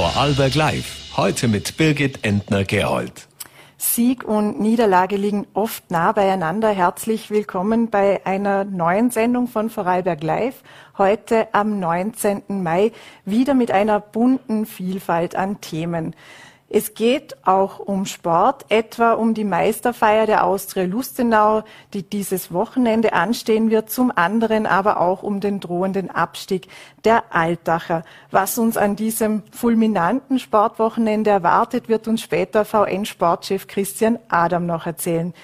Vorarlberg Live. Heute mit Birgit Entner-Gerold. Sieg und Niederlage liegen oft nah beieinander. Herzlich willkommen bei einer neuen Sendung von Vorarlberg Live. Heute am 19. Mai wieder mit einer bunten Vielfalt an Themen. Es geht auch um Sport, etwa um die Meisterfeier der Austria Lustenau, die dieses Wochenende anstehen wird, zum anderen aber auch um den drohenden Abstieg der Altacher. Was uns an diesem fulminanten Sportwochenende erwartet, wird uns später VN-Sportchef Christian Adam noch erzählen.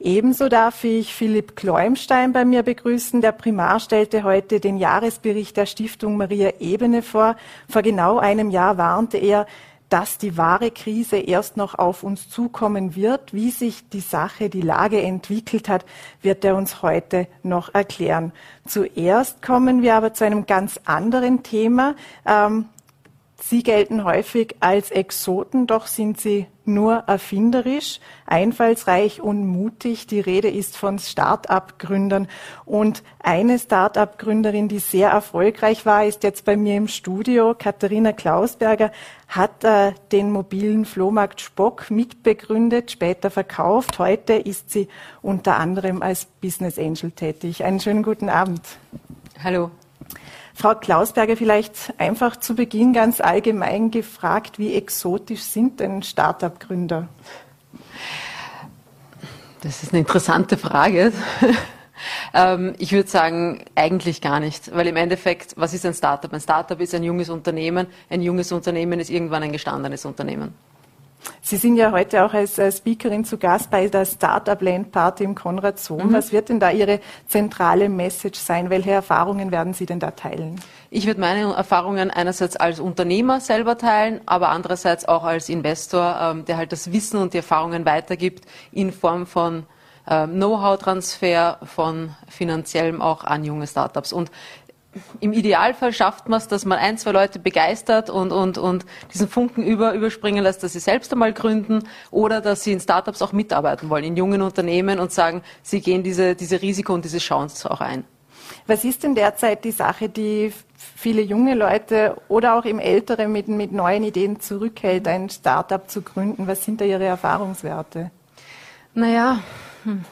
Ebenso darf ich Philipp Kleumstein bei mir begrüßen. Der Primar stellte heute den Jahresbericht der Stiftung Maria Ebene vor. Vor genau einem Jahr warnte er, dass die wahre Krise erst noch auf uns zukommen wird. Wie sich die Sache, die Lage entwickelt hat, wird er uns heute noch erklären. Zuerst kommen wir aber zu einem ganz anderen Thema. Ähm, Sie gelten häufig als Exoten, doch sind sie nur erfinderisch, einfallsreich und mutig. Die Rede ist von Start-up-Gründern. Und eine Start-up-Gründerin, die sehr erfolgreich war, ist jetzt bei mir im Studio. Katharina Klausberger hat äh, den mobilen Flohmarkt Spock mitbegründet, später verkauft. Heute ist sie unter anderem als Business Angel tätig. Einen schönen guten Abend. Hallo. Frau Klausberger, vielleicht einfach zu Beginn ganz allgemein gefragt, wie exotisch sind denn Start-up-Gründer? Das ist eine interessante Frage. Ähm, ich würde sagen, eigentlich gar nicht, weil im Endeffekt, was ist ein Startup? Ein Startup ist ein junges Unternehmen. Ein junges Unternehmen ist irgendwann ein gestandenes Unternehmen. Sie sind ja heute auch als Speakerin zu Gast bei der Startup Land Party im Konrad Sohn. Mhm. Was wird denn da Ihre zentrale Message sein? Welche Erfahrungen werden Sie denn da teilen? Ich würde meine Erfahrungen einerseits als Unternehmer selber teilen, aber andererseits auch als Investor, ähm, der halt das Wissen und die Erfahrungen weitergibt in Form von ähm, Know-how-Transfer von finanziellem auch an junge Startups. Und im Idealfall schafft man es, dass man ein, zwei Leute begeistert und, und, und diesen Funken über, überspringen lässt, dass sie selbst einmal gründen oder dass sie in Startups auch mitarbeiten wollen, in jungen Unternehmen und sagen, sie gehen diese, diese Risiko und diese Chance auch ein. Was ist denn derzeit die Sache, die viele junge Leute oder auch im Ältere mit, mit neuen Ideen zurückhält, ein Startup zu gründen? Was sind da Ihre Erfahrungswerte? Naja, hm.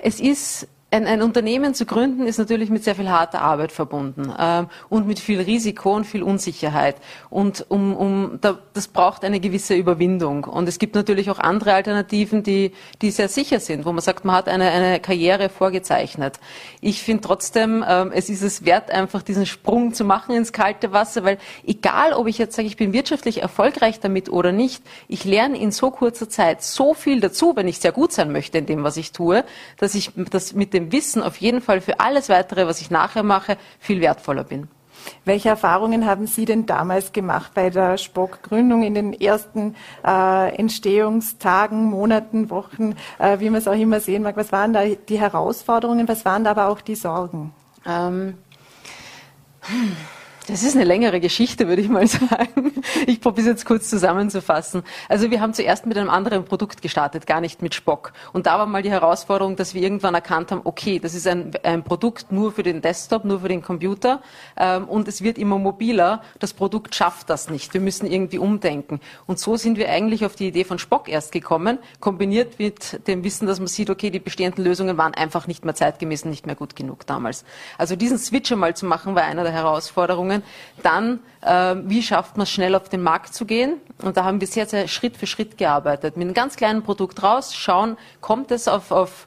es ist ein, ein, Unternehmen zu gründen ist natürlich mit sehr viel harter Arbeit verbunden ähm, und mit viel Risiko und viel Unsicherheit. Und um, um, da, das braucht eine gewisse Überwindung. Und es gibt natürlich auch andere Alternativen, die, die sehr sicher sind, wo man sagt, man hat eine, eine Karriere vorgezeichnet. Ich finde trotzdem, ähm, es ist es wert, einfach diesen Sprung zu machen ins kalte Wasser, weil egal, ob ich jetzt sage, ich bin wirtschaftlich erfolgreich damit oder nicht, ich lerne in so kurzer Zeit so viel dazu, wenn ich sehr gut sein möchte in dem, was ich tue, dass ich das mit dem dem Wissen auf jeden Fall für alles weitere, was ich nachher mache, viel wertvoller bin. Welche Erfahrungen haben Sie denn damals gemacht bei der Spock-Gründung in den ersten äh, Entstehungstagen, Monaten, Wochen, äh, wie man es auch immer sehen mag? Was waren da die Herausforderungen, was waren da aber auch die Sorgen? Ähm. Hm. Das ist eine längere Geschichte, würde ich mal sagen. Ich probiere es jetzt kurz zusammenzufassen. Also wir haben zuerst mit einem anderen Produkt gestartet, gar nicht mit Spock. Und da war mal die Herausforderung, dass wir irgendwann erkannt haben, okay, das ist ein, ein Produkt nur für den Desktop, nur für den Computer ähm, und es wird immer mobiler. Das Produkt schafft das nicht. Wir müssen irgendwie umdenken. Und so sind wir eigentlich auf die Idee von Spock erst gekommen, kombiniert mit dem Wissen, dass man sieht, okay, die bestehenden Lösungen waren einfach nicht mehr zeitgemäß, nicht mehr gut genug damals. Also diesen Switch einmal zu machen, war einer der Herausforderungen. Dann, äh, wie schafft man es schnell auf den Markt zu gehen? Und da haben wir sehr, sehr Schritt für Schritt gearbeitet. Mit einem ganz kleinen Produkt raus, schauen, kommt es auf, auf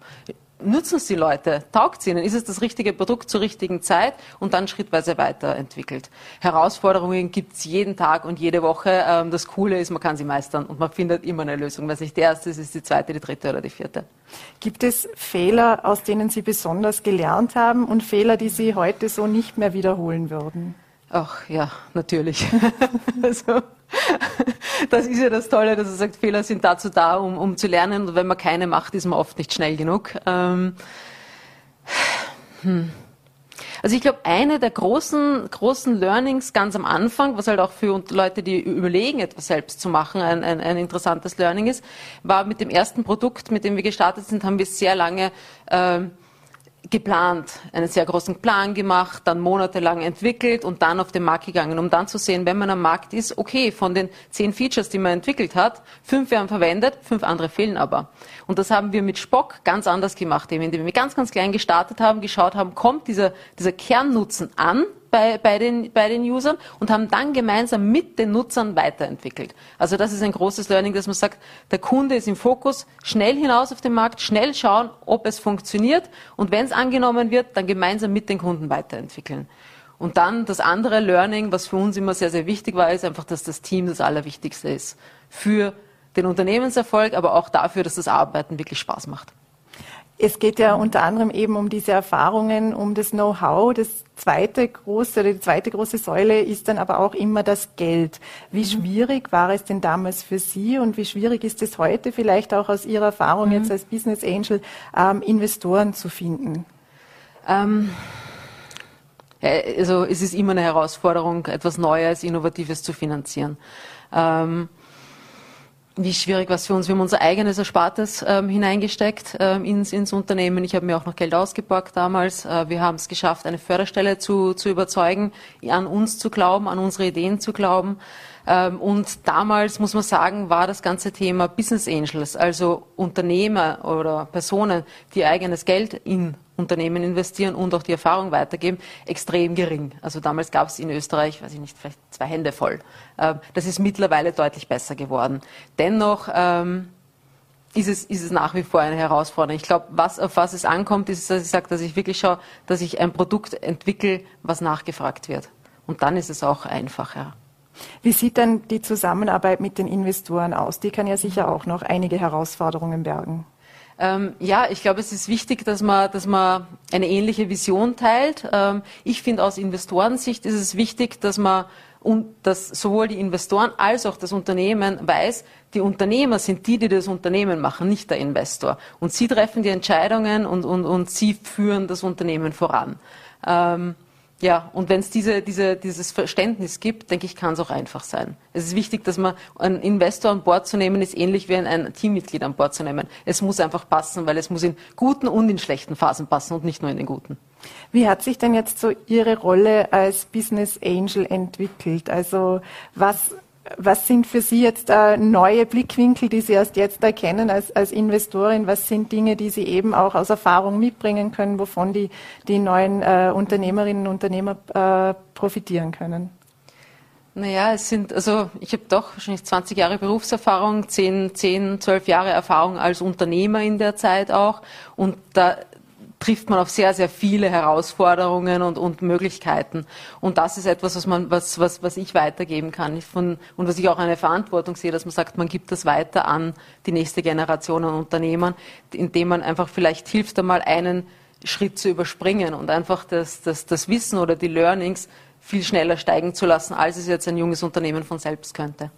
nutzen es die Leute, taugt es ihnen, ist es das richtige Produkt zur richtigen Zeit und dann schrittweise weiterentwickelt. Herausforderungen gibt es jeden Tag und jede Woche. Ähm, das Coole ist, man kann sie meistern und man findet immer eine Lösung. Was nicht der erste ist, ist die zweite, die dritte oder die vierte. Gibt es Fehler, aus denen Sie besonders gelernt haben und Fehler, die Sie heute so nicht mehr wiederholen würden? Ach ja, natürlich. also, das ist ja das Tolle, dass er sagt, Fehler sind dazu da, um, um zu lernen. Und wenn man keine macht, ist man oft nicht schnell genug. Ähm, hm. Also ich glaube, eine der großen, großen Learnings ganz am Anfang, was halt auch für Leute, die überlegen, etwas selbst zu machen, ein, ein, ein interessantes Learning ist, war mit dem ersten Produkt, mit dem wir gestartet sind, haben wir sehr lange ähm, geplant, einen sehr großen Plan gemacht, dann monatelang entwickelt und dann auf den Markt gegangen, um dann zu sehen, wenn man am Markt ist, okay, von den zehn Features, die man entwickelt hat, fünf werden verwendet, fünf andere fehlen aber. Und das haben wir mit Spock ganz anders gemacht, indem wir ganz, ganz klein gestartet haben, geschaut haben, kommt dieser, dieser Kernnutzen an, bei, bei, den, bei den Usern und haben dann gemeinsam mit den Nutzern weiterentwickelt. Also das ist ein großes Learning, dass man sagt, der Kunde ist im Fokus, schnell hinaus auf den Markt, schnell schauen, ob es funktioniert und wenn es angenommen wird, dann gemeinsam mit den Kunden weiterentwickeln. Und dann das andere Learning, was für uns immer sehr, sehr wichtig war, ist einfach, dass das Team das Allerwichtigste ist. Für den Unternehmenserfolg, aber auch dafür, dass das Arbeiten wirklich Spaß macht. Es geht ja unter anderem eben um diese Erfahrungen, um das Know-how. Das zweite große, die zweite große Säule ist dann aber auch immer das Geld. Wie mhm. schwierig war es denn damals für Sie und wie schwierig ist es heute vielleicht auch aus Ihrer Erfahrung mhm. jetzt als Business Angel, ähm, Investoren zu finden? Ähm, also es ist immer eine Herausforderung, etwas Neues, Innovatives zu finanzieren. Ähm, wie schwierig war es für uns. Wir haben unser eigenes Erspartes ähm, hineingesteckt ähm, ins, ins Unternehmen. Ich habe mir auch noch Geld ausgeborgt damals. Äh, wir haben es geschafft, eine Förderstelle zu, zu überzeugen, an uns zu glauben, an unsere Ideen zu glauben. Ähm, und damals, muss man sagen, war das ganze Thema Business Angels, also Unternehmer oder Personen, die eigenes Geld in Unternehmen investieren und auch die Erfahrung weitergeben, extrem gering. Also damals gab es in Österreich, weiß ich nicht, vielleicht zwei Hände voll. Ähm, das ist mittlerweile deutlich besser geworden. Dennoch ähm, ist es, ist es nach wie vor eine Herausforderung. Ich glaube, was, auf was es ankommt, ist, dass ich sage, dass ich wirklich schaue, dass ich ein Produkt entwickle, was nachgefragt wird. Und dann ist es auch einfacher. Wie sieht denn die Zusammenarbeit mit den Investoren aus? Die kann ja sicher auch noch einige Herausforderungen bergen. Ähm, ja, ich glaube, es ist wichtig, dass man, dass man eine ähnliche Vision teilt. Ähm, ich finde, aus Investorensicht ist es wichtig, dass man und dass sowohl die Investoren als auch das Unternehmen weiß, die Unternehmer sind die, die das Unternehmen machen, nicht der Investor. Und sie treffen die Entscheidungen und, und, und sie führen das Unternehmen voran. Ähm, ja, und wenn es diese, diese, dieses Verständnis gibt, denke ich, kann es auch einfach sein. Es ist wichtig, dass man einen Investor an Bord zu nehmen, ist ähnlich wie ein, ein Teammitglied an Bord zu nehmen. Es muss einfach passen, weil es muss in guten und in schlechten Phasen passen und nicht nur in den guten. Wie hat sich denn jetzt so Ihre Rolle als Business Angel entwickelt? Also was was sind für Sie jetzt äh, neue Blickwinkel, die Sie erst jetzt erkennen als, als Investorin? Was sind Dinge, die Sie eben auch aus Erfahrung mitbringen können, wovon die, die neuen äh, Unternehmerinnen und Unternehmer äh, profitieren können? Naja, es sind, also ich habe doch wahrscheinlich 20 Jahre Berufserfahrung, 10, 10, 12 Jahre Erfahrung als Unternehmer in der Zeit auch. Und da trifft man auf sehr, sehr viele Herausforderungen und, und Möglichkeiten. Und das ist etwas, was, man, was, was, was ich weitergeben kann von, und was ich auch eine Verantwortung sehe, dass man sagt, man gibt das weiter an die nächste Generation an Unternehmern, indem man einfach vielleicht hilft, einmal einen Schritt zu überspringen und einfach das, das, das Wissen oder die Learnings viel schneller steigen zu lassen, als es jetzt ein junges Unternehmen von selbst könnte.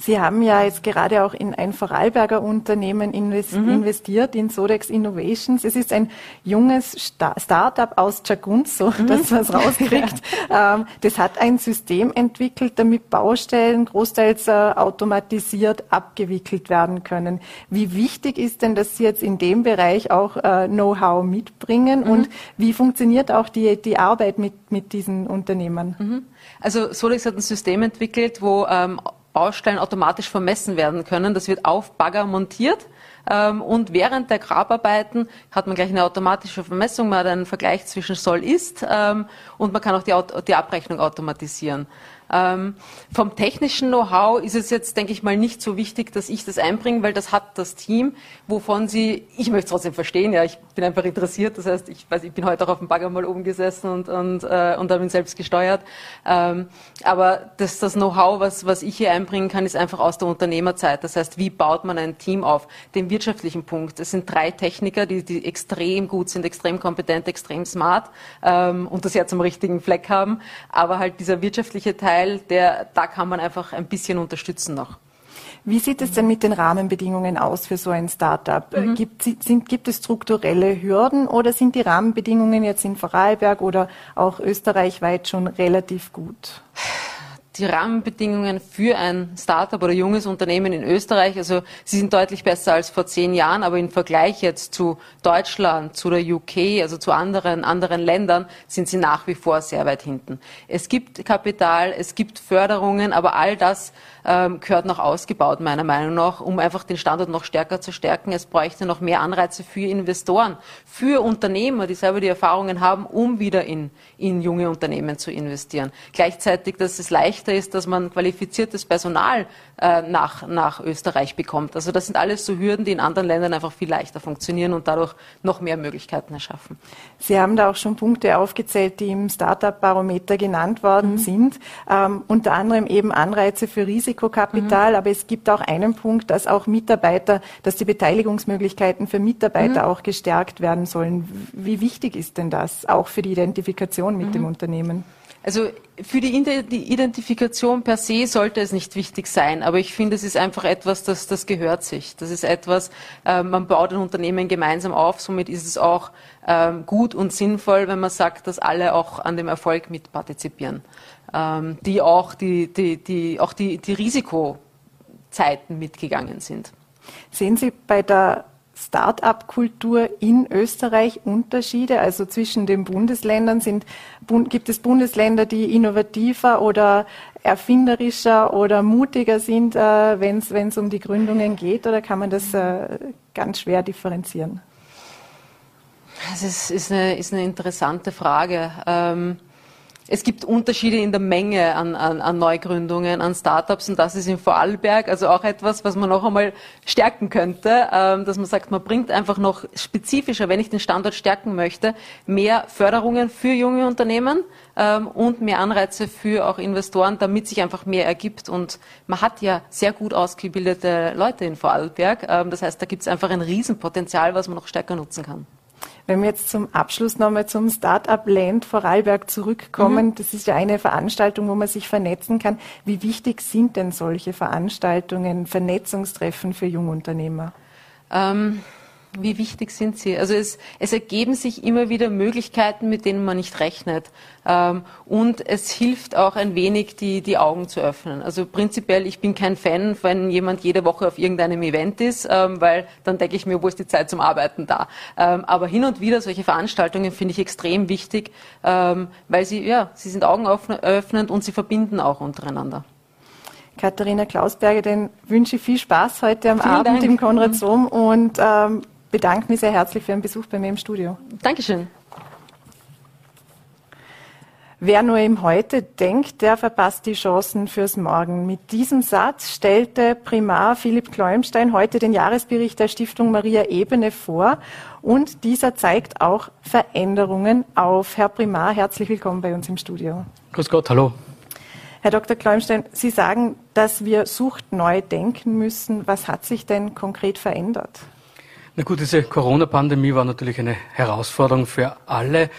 Sie haben ja jetzt gerade auch in ein Vorarlberger Unternehmen mhm. investiert, in Sodex Innovations. Es ist ein junges Start-up aus Chagunzo, mhm. das was rauskriegt. Ähm, das hat ein System entwickelt, damit Baustellen großteils äh, automatisiert abgewickelt werden können. Wie wichtig ist denn, dass Sie jetzt in dem Bereich auch äh, Know-how mitbringen mhm. und wie funktioniert auch die, die Arbeit mit, mit diesen Unternehmen? Mhm. Also Sodex hat ein System entwickelt, wo ähm, Baustellen automatisch vermessen werden können. Das wird auf Bagger montiert. Ähm, und während der Grabarbeiten hat man gleich eine automatische Vermessung, man hat einen Vergleich zwischen Soll ist ähm, und man kann auch die, die Abrechnung automatisieren. Ähm, vom technischen Know-how ist es jetzt, denke ich mal, nicht so wichtig, dass ich das einbringe, weil das hat das Team, wovon sie, ich möchte es trotzdem verstehen, ja, ich bin einfach interessiert, das heißt, ich weiß, ich bin heute auch auf dem Bagger mal oben gesessen und, und, äh, und habe ihn selbst gesteuert. Ähm, aber das, das Know-how, was, was ich hier einbringen kann, ist einfach aus der Unternehmerzeit. Das heißt, wie baut man ein Team auf? Den wirtschaftlichen Punkt. Es sind drei Techniker, die, die extrem gut sind, extrem kompetent, extrem smart ähm, und das Herz am richtigen Fleck haben. Aber halt dieser wirtschaftliche Teil, Teil, der, da kann man einfach ein bisschen unterstützen noch. Wie sieht es denn mit den Rahmenbedingungen aus für so ein Startup? Mhm. Gibt, sind, gibt es strukturelle Hürden oder sind die Rahmenbedingungen jetzt in Vorarlberg oder auch österreichweit schon relativ gut? Die Rahmenbedingungen für ein Startup oder junges Unternehmen in Österreich, also sie sind deutlich besser als vor zehn Jahren, aber im Vergleich jetzt zu Deutschland, zu der UK, also zu anderen, anderen Ländern, sind sie nach wie vor sehr weit hinten. Es gibt Kapital, es gibt Förderungen, aber all das ähm, gehört noch ausgebaut, meiner Meinung nach, um einfach den Standort noch stärker zu stärken. Es bräuchte noch mehr Anreize für Investoren, für Unternehmer, die selber die Erfahrungen haben, um wieder in, in junge Unternehmen zu investieren. Gleichzeitig, dass es leichter ist, dass man qualifiziertes Personal äh, nach, nach Österreich bekommt. Also das sind alles so Hürden, die in anderen Ländern einfach viel leichter funktionieren und dadurch noch mehr Möglichkeiten erschaffen. Sie haben da auch schon Punkte aufgezählt, die im Startup-Barometer genannt worden mhm. sind. Ähm, unter anderem eben Anreize für Risikokapital, mhm. aber es gibt auch einen Punkt, dass auch Mitarbeiter, dass die Beteiligungsmöglichkeiten für Mitarbeiter mhm. auch gestärkt werden sollen. Wie wichtig ist denn das, auch für die Identifikation mit dem mhm. Unternehmen? Also für die Identifikation per se sollte es nicht wichtig sein, aber ich finde, es ist einfach etwas, das, das gehört sich. Das ist etwas, äh, man baut ein Unternehmen gemeinsam auf, somit ist es auch ähm, gut und sinnvoll, wenn man sagt, dass alle auch an dem Erfolg mitpartizipieren, ähm, die auch die, die, die, auch die, die Risikozeiten mitgegangen sind. Sehen Sie bei der Start-up-Kultur in Österreich Unterschiede? Also zwischen den Bundesländern sind, gibt es Bundesländer, die innovativer oder erfinderischer oder mutiger sind, äh, wenn es um die Gründungen geht? Oder kann man das äh, ganz schwer differenzieren? Das ist, ist, eine, ist eine interessante Frage. Ähm es gibt Unterschiede in der Menge an, an, an Neugründungen, an Startups und das ist in Vorarlberg also auch etwas, was man noch einmal stärken könnte, ähm, dass man sagt, man bringt einfach noch spezifischer, wenn ich den Standort stärken möchte, mehr Förderungen für junge Unternehmen ähm, und mehr Anreize für auch Investoren, damit sich einfach mehr ergibt. Und man hat ja sehr gut ausgebildete Leute in Vorarlberg. Ähm, das heißt, da gibt es einfach ein Riesenpotenzial, was man noch stärker nutzen kann. Wenn wir jetzt zum Abschluss nochmal zum Startup Land Vorarlberg zurückkommen, mhm. das ist ja eine Veranstaltung, wo man sich vernetzen kann. Wie wichtig sind denn solche Veranstaltungen, Vernetzungstreffen für Jungunternehmer? Ähm wie wichtig sind sie? Also es, es, ergeben sich immer wieder Möglichkeiten, mit denen man nicht rechnet. Ähm, und es hilft auch ein wenig, die, die Augen zu öffnen. Also prinzipiell, ich bin kein Fan, wenn jemand jede Woche auf irgendeinem Event ist, ähm, weil dann denke ich mir, wo ist die Zeit zum Arbeiten da? Ähm, aber hin und wieder solche Veranstaltungen finde ich extrem wichtig, weil sie, ja, sie sind augenöffnend und sie verbinden auch untereinander. Katharina Klausberger, den wünsche ich viel Spaß heute am Vielen Abend Dank. im Konrad Sohm und ähm, bedanke mich sehr herzlich für den Besuch bei mir im Studio. Dankeschön. Wer nur im Heute denkt, der verpasst die Chancen fürs Morgen. Mit diesem Satz stellte Primar Philipp Kleumstein heute den Jahresbericht der Stiftung Maria Ebene vor. Und dieser zeigt auch Veränderungen auf. Herr Primar, herzlich willkommen bei uns im Studio. Grüß Gott, hallo. Herr Dr. Kleumstein, Sie sagen, dass wir Sucht neu denken müssen. Was hat sich denn konkret verändert? Na gut, diese Corona-Pandemie war natürlich eine Herausforderung für alle.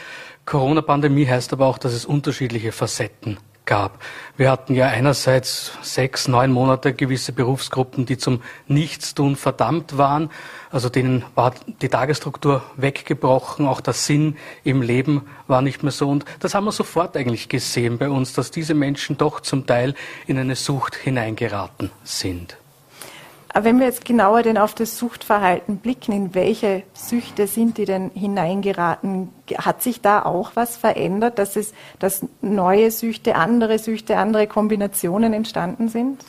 Corona-Pandemie heißt aber auch, dass es unterschiedliche Facetten gab. Wir hatten ja einerseits sechs, neun Monate gewisse Berufsgruppen, die zum Nichtstun verdammt waren. Also denen war die Tagesstruktur weggebrochen, auch der Sinn im Leben war nicht mehr so. Und das haben wir sofort eigentlich gesehen bei uns, dass diese Menschen doch zum Teil in eine Sucht hineingeraten sind. Aber wenn wir jetzt genauer denn auf das Suchtverhalten blicken, in welche Süchte sind die denn hineingeraten? Hat sich da auch was verändert, dass es, dass neue Süchte, andere Süchte, andere Kombinationen entstanden sind?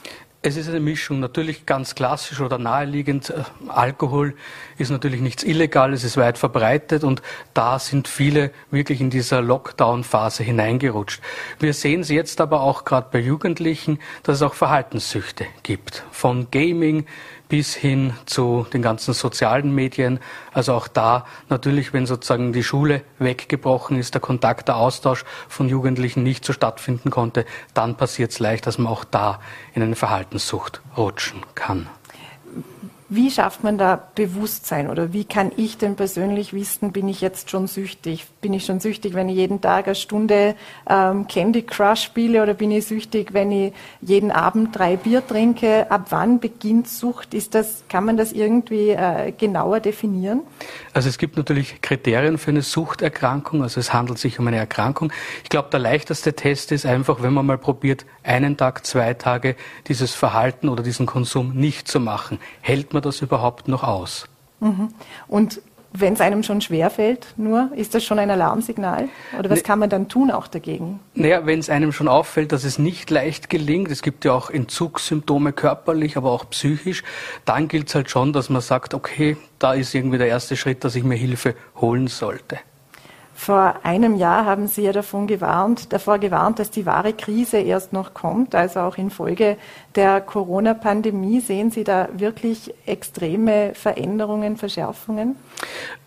Es ist eine Mischung, natürlich ganz klassisch oder naheliegend. Äh, Alkohol ist natürlich nichts Illegales, ist weit verbreitet und da sind viele wirklich in dieser Lockdown-Phase hineingerutscht. Wir sehen es jetzt aber auch gerade bei Jugendlichen, dass es auch Verhaltenssüchte gibt. Von Gaming bis hin zu den ganzen sozialen Medien. Also auch da natürlich, wenn sozusagen die Schule weggebrochen ist, der Kontakt, der Austausch von Jugendlichen nicht so stattfinden konnte, dann passiert es leicht, dass man auch da in eine Verhaltenssucht rutschen kann. Wie schafft man da Bewusstsein oder wie kann ich denn persönlich wissen, bin ich jetzt schon süchtig? Bin ich schon süchtig, wenn ich jeden Tag eine Stunde ähm, Candy Crush spiele oder bin ich süchtig, wenn ich jeden Abend drei Bier trinke? Ab wann beginnt Sucht? Ist das, kann man das irgendwie äh, genauer definieren? Also es gibt natürlich Kriterien für eine Suchterkrankung, also es handelt sich um eine Erkrankung. Ich glaube, der leichteste Test ist einfach, wenn man mal probiert, einen Tag, zwei Tage dieses Verhalten oder diesen Konsum nicht zu machen. Hält man das überhaupt noch aus? Mhm. Und wenn es einem schon schwerfällt, nur, ist das schon ein Alarmsignal? Oder was ne, kann man dann tun auch dagegen? Naja, wenn es einem schon auffällt, dass es nicht leicht gelingt, es gibt ja auch Entzugssymptome körperlich, aber auch psychisch, dann gilt es halt schon, dass man sagt, okay, da ist irgendwie der erste Schritt, dass ich mir Hilfe holen sollte. Vor einem Jahr haben Sie ja davon gewarnt, davor gewarnt, dass die wahre Krise erst noch kommt. Also auch infolge der Corona-Pandemie sehen Sie da wirklich extreme Veränderungen, Verschärfungen?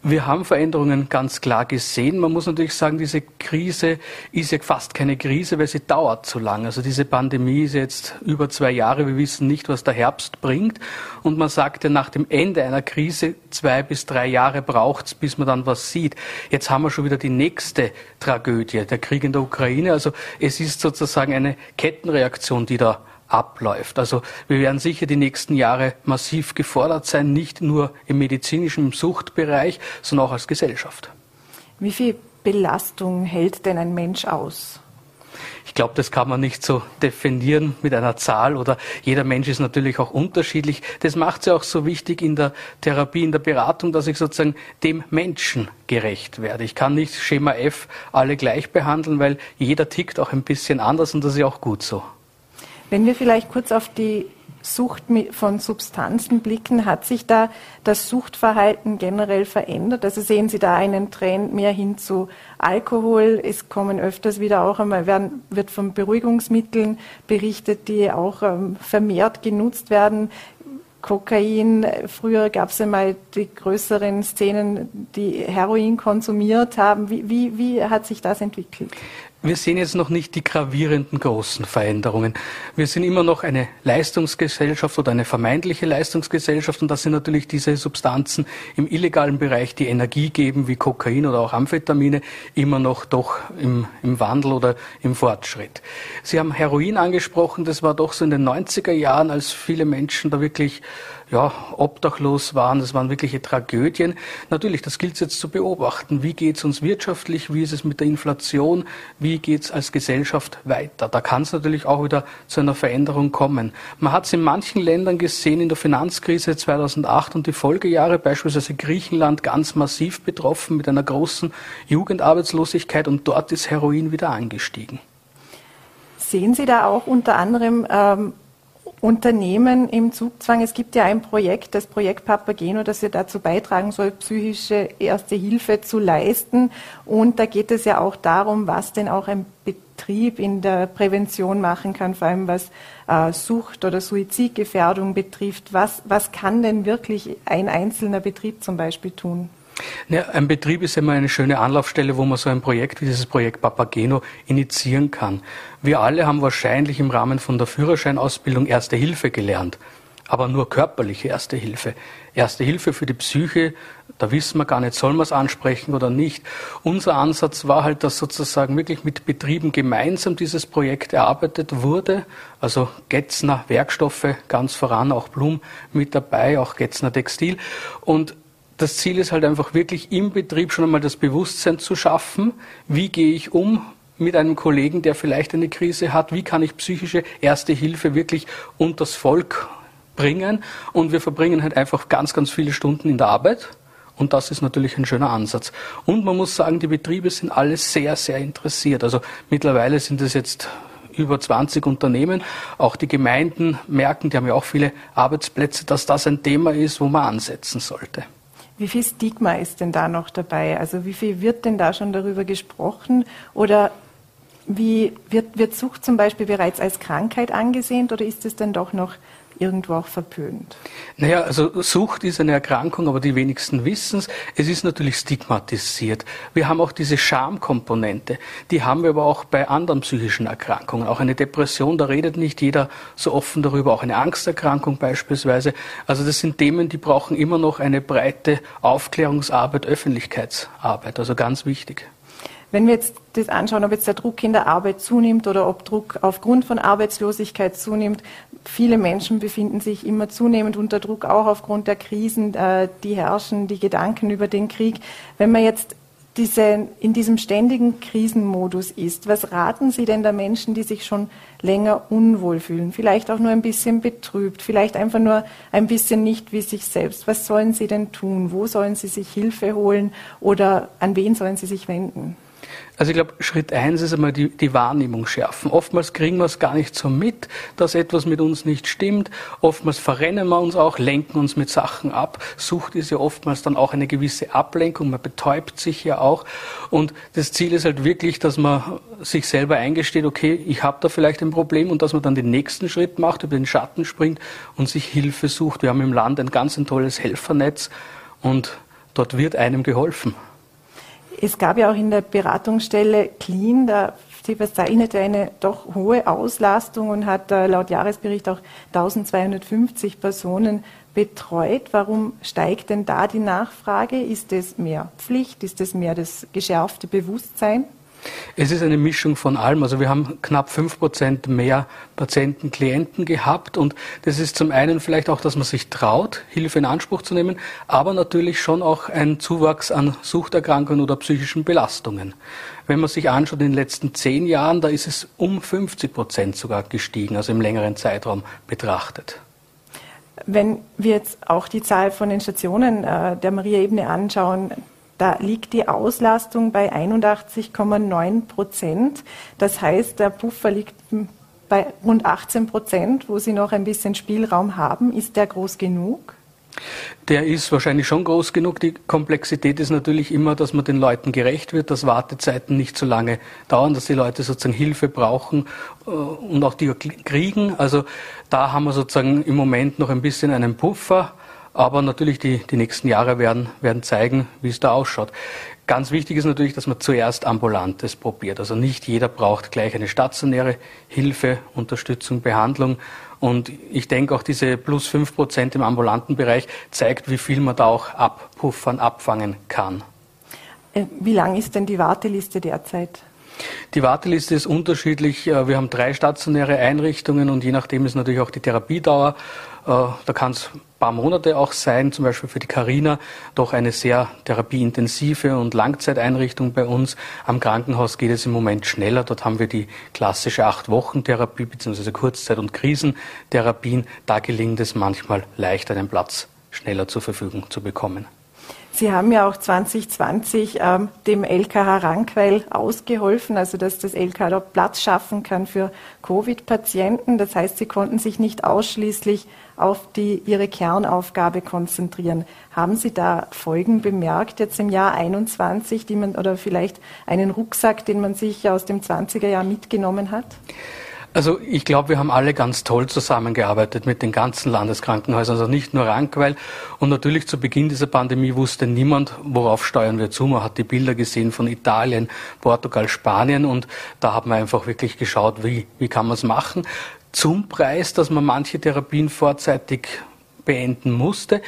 Wir haben Veränderungen ganz klar gesehen. Man muss natürlich sagen, diese Krise ist ja fast keine Krise, weil sie dauert zu lang. Also diese Pandemie ist jetzt über zwei Jahre. Wir wissen nicht, was der Herbst bringt. Und man sagt ja, nach dem Ende einer Krise zwei bis drei Jahre braucht es, bis man dann was sieht. Jetzt haben wir schon wieder die nächste Tragödie, der Krieg in der Ukraine. Also es ist sozusagen eine Kettenreaktion, die da abläuft. Also wir werden sicher die nächsten Jahre massiv gefordert sein, nicht nur im medizinischen, Suchtbereich, sondern auch als Gesellschaft. Wie viel Belastung hält denn ein Mensch aus? Ich glaube, das kann man nicht so definieren mit einer Zahl oder jeder Mensch ist natürlich auch unterschiedlich. Das macht es ja auch so wichtig in der Therapie, in der Beratung, dass ich sozusagen dem Menschen gerecht werde. Ich kann nicht Schema F alle gleich behandeln, weil jeder tickt auch ein bisschen anders und das ist ja auch gut so. Wenn wir vielleicht kurz auf die Sucht von Substanzen blicken, hat sich da das Suchtverhalten generell verändert? Also sehen Sie da einen Trend mehr hin zu Alkohol? Es kommen öfters wieder auch einmal, werden, wird von Beruhigungsmitteln berichtet, die auch ähm, vermehrt genutzt werden. Kokain, früher gab es einmal die größeren Szenen, die Heroin konsumiert haben. Wie, wie, wie hat sich das entwickelt? Wir sehen jetzt noch nicht die gravierenden großen Veränderungen. Wir sind immer noch eine Leistungsgesellschaft oder eine vermeintliche Leistungsgesellschaft und das sind natürlich diese Substanzen im illegalen Bereich, die Energie geben, wie Kokain oder auch Amphetamine, immer noch doch im, im Wandel oder im Fortschritt. Sie haben Heroin angesprochen, das war doch so in den 90er Jahren, als viele Menschen da wirklich ja, obdachlos waren. Das waren wirkliche Tragödien. Natürlich, das gilt es jetzt zu beobachten. Wie geht es uns wirtschaftlich? Wie ist es mit der Inflation? Wie geht es als Gesellschaft weiter? Da kann es natürlich auch wieder zu einer Veränderung kommen. Man hat es in manchen Ländern gesehen, in der Finanzkrise 2008 und die Folgejahre, beispielsweise Griechenland, ganz massiv betroffen mit einer großen Jugendarbeitslosigkeit und dort ist Heroin wieder angestiegen. Sehen Sie da auch unter anderem ähm, Unternehmen im Zugzwang. Es gibt ja ein Projekt, das Projekt Papageno, das ja dazu beitragen soll, psychische Erste Hilfe zu leisten. Und da geht es ja auch darum, was denn auch ein Betrieb in der Prävention machen kann, vor allem was äh, Sucht oder Suizidgefährdung betrifft. Was, was kann denn wirklich ein einzelner Betrieb zum Beispiel tun? Ja, ein Betrieb ist immer eine schöne Anlaufstelle, wo man so ein Projekt wie dieses Projekt Papageno initiieren kann. Wir alle haben wahrscheinlich im Rahmen von der Führerscheinausbildung Erste Hilfe gelernt, aber nur körperliche Erste Hilfe. Erste Hilfe für die Psyche, da wissen wir gar nicht, soll man es ansprechen oder nicht. Unser Ansatz war halt, dass sozusagen wirklich mit Betrieben gemeinsam dieses Projekt erarbeitet wurde. Also Getzner Werkstoffe ganz voran, auch Blum mit dabei, auch Getzner Textil. Und das Ziel ist halt einfach wirklich im Betrieb schon einmal das Bewusstsein zu schaffen, wie gehe ich um mit einem Kollegen, der vielleicht eine Krise hat, wie kann ich psychische Erste Hilfe wirklich unters Volk bringen. Und wir verbringen halt einfach ganz, ganz viele Stunden in der Arbeit. Und das ist natürlich ein schöner Ansatz. Und man muss sagen, die Betriebe sind alle sehr, sehr interessiert. Also mittlerweile sind es jetzt über 20 Unternehmen. Auch die Gemeinden merken, die haben ja auch viele Arbeitsplätze, dass das ein Thema ist, wo man ansetzen sollte. Wie viel Stigma ist denn da noch dabei? Also wie viel wird denn da schon darüber gesprochen? Oder Wie wird, wird Sucht zum Beispiel bereits als Krankheit angesehen oder ist es dann doch noch irgendwo auch verpönt? Naja, also Sucht ist eine Erkrankung, aber die wenigsten wissen es. Es ist natürlich stigmatisiert. Wir haben auch diese Schamkomponente. Die haben wir aber auch bei anderen psychischen Erkrankungen. Auch eine Depression, da redet nicht jeder so offen darüber. Auch eine Angsterkrankung beispielsweise. Also das sind Themen, die brauchen immer noch eine breite Aufklärungsarbeit, Öffentlichkeitsarbeit. Also ganz wichtig. Wenn wir jetzt das anschauen, ob jetzt der Druck in der Arbeit zunimmt oder ob Druck aufgrund von Arbeitslosigkeit zunimmt, viele Menschen befinden sich immer zunehmend unter Druck, auch aufgrund der Krisen, äh, die herrschen, die Gedanken über den Krieg. Wenn man jetzt diese, in diesem ständigen Krisenmodus ist, was raten Sie denn der Menschen, die sich schon länger unwohl fühlen, vielleicht auch nur ein bisschen betrübt, vielleicht einfach nur ein bisschen nicht wie sich selbst? Was sollen sie denn tun? Wo sollen sie sich Hilfe holen oder an wen sollen sie sich wenden? Also ich glaube, Schritt eins ist einmal die, die Wahrnehmung schärfen. Oftmals kriegen wir es gar nicht so mit, dass etwas mit uns nicht stimmt. Oftmals verrennen wir uns auch, lenken uns mit Sachen ab. Sucht ist ja oftmals dann auch eine gewisse Ablenkung. Man betäubt sich ja auch. Und das Ziel ist halt wirklich, dass man sich selber eingesteht, okay, ich habe da vielleicht ein Problem und dass man dann den nächsten Schritt macht, über den Schatten springt und sich Hilfe sucht. Wir haben im Land ein ganz ein tolles Helfernetz und dort wird einem geholfen. Es gab ja auch in der Beratungsstelle Clean, da sie verzeichnete eine doch hohe Auslastung und hat äh, laut Jahresbericht auch 1250 Personen betreut. Warum steigt denn da die Nachfrage? Ist es mehr Pflicht? Ist es mehr das geschärfte Bewusstsein? Es ist eine Mischung von allem. Also wir haben knapp fünf Prozent mehr Patienten, Klienten gehabt und das ist zum einen vielleicht auch, dass man sich traut, Hilfe in Anspruch zu nehmen, aber natürlich schon auch ein Zuwachs an Suchterkrankungen oder psychischen Belastungen. Wenn man sich anschaut, in den letzten zehn Jahren, da ist es um 50 Prozent sogar gestiegen, also im längeren Zeitraum betrachtet. Wenn wir jetzt auch die Zahl von den Stationen äh, der Maria-Ebene anschauen, da liegt die Auslastung bei 81,9 Prozent. Das heißt, der Puffer liegt bei rund 18 Prozent, wo Sie noch ein bisschen Spielraum haben. Ist der groß genug? Der ist wahrscheinlich schon groß genug. Die Komplexität ist natürlich immer, dass man den Leuten gerecht wird, dass Wartezeiten nicht so lange dauern, dass die Leute sozusagen Hilfe brauchen äh, und auch die kriegen. Also da haben wir sozusagen im Moment noch ein bisschen einen Puffer. Aber natürlich die, die nächsten Jahre werden, werden zeigen, wie es da ausschaut. Ganz wichtig ist natürlich, dass man zuerst Ambulantes probiert. Also nicht jeder braucht gleich eine stationäre Hilfe, Unterstützung, Behandlung. Und ich denke auch diese plus fünf Prozent im ambulanten Bereich zeigt, wie viel man da auch abpuffern, abfangen kann. Äh, wie lang ist denn die Warteliste derzeit? Die Warteliste ist unterschiedlich. Äh, wir haben drei stationäre Einrichtungen und je nachdem ist natürlich auch die Therapiedauer. Äh, da kann es paar Monate auch sein, zum Beispiel für die Carina, doch eine sehr therapieintensive und Langzeiteinrichtung bei uns. Am Krankenhaus geht es im Moment schneller. Dort haben wir die klassische Acht-Wochen-Therapie bzw. Kurzzeit- und Krisentherapien. Da gelingt es manchmal leichter, einen Platz schneller zur Verfügung zu bekommen. Sie haben ja auch 2020 ähm, dem LKH Rankweil ausgeholfen, also dass das LKH Platz schaffen kann für Covid-Patienten. Das heißt, Sie konnten sich nicht ausschließlich auf die, Ihre Kernaufgabe konzentrieren. Haben Sie da Folgen bemerkt jetzt im Jahr 21, die man, oder vielleicht einen Rucksack, den man sich aus dem 20er Jahr mitgenommen hat? Also ich glaube, wir haben alle ganz toll zusammengearbeitet mit den ganzen Landeskrankenhäusern, also nicht nur Rankweil. Und natürlich zu Beginn dieser Pandemie wusste niemand, worauf steuern wir zu. Man hat die Bilder gesehen von Italien, Portugal, Spanien und da hat man einfach wirklich geschaut, wie, wie kann man es machen. Zum Preis, dass man manche Therapien vorzeitig beenden musste.